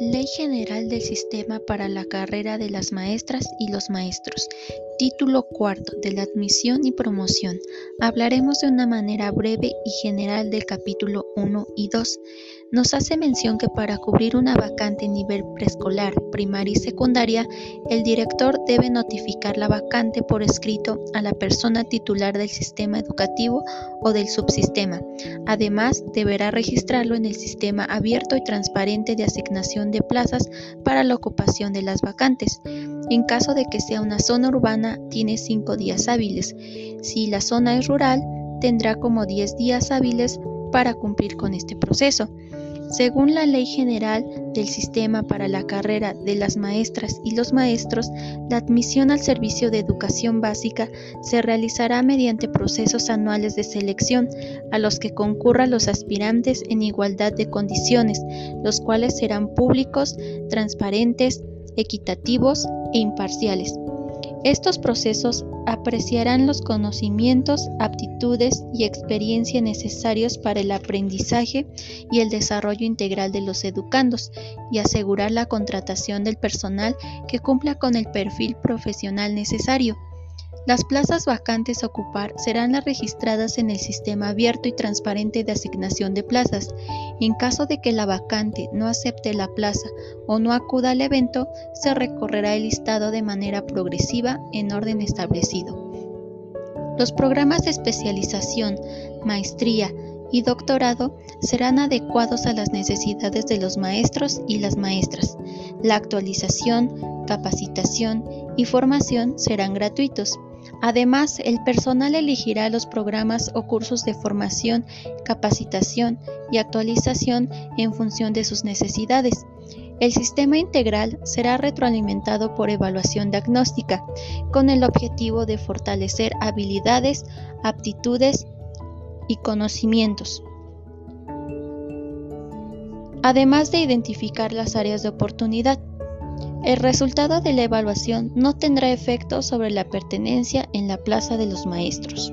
Ley General del Sistema para la Carrera de las Maestras y los Maestros. Título cuarto de la admisión y promoción. Hablaremos de una manera breve y general del capítulo 1 y 2. Nos hace mención que para cubrir una vacante en nivel preescolar, primaria y secundaria, el director debe notificar la vacante por escrito a la persona titular del sistema educativo o del subsistema. Además, deberá registrarlo en el sistema abierto y transparente de asignación de plazas para la ocupación de las vacantes. En caso de que sea una zona urbana, tiene 5 días hábiles. Si la zona es rural, tendrá como 10 días hábiles para cumplir con este proceso. Según la Ley General del Sistema para la Carrera de las Maestras y los Maestros, la admisión al servicio de educación básica se realizará mediante procesos anuales de selección a los que concurran los aspirantes en igualdad de condiciones, los cuales serán públicos, transparentes, equitativos e imparciales. Estos procesos apreciarán los conocimientos, aptitudes y experiencia necesarios para el aprendizaje y el desarrollo integral de los educandos y asegurar la contratación del personal que cumpla con el perfil profesional necesario. Las plazas vacantes a ocupar serán las registradas en el sistema abierto y transparente de asignación de plazas. En caso de que la vacante no acepte la plaza o no acuda al evento, se recorrerá el listado de manera progresiva en orden establecido. Los programas de especialización, maestría y doctorado serán adecuados a las necesidades de los maestros y las maestras. La actualización, capacitación y formación serán gratuitos. Además, el personal elegirá los programas o cursos de formación, capacitación y actualización en función de sus necesidades. El sistema integral será retroalimentado por evaluación diagnóstica, con el objetivo de fortalecer habilidades, aptitudes y conocimientos, además de identificar las áreas de oportunidad. El resultado de la evaluación no tendrá efecto sobre la pertenencia en la plaza de los maestros.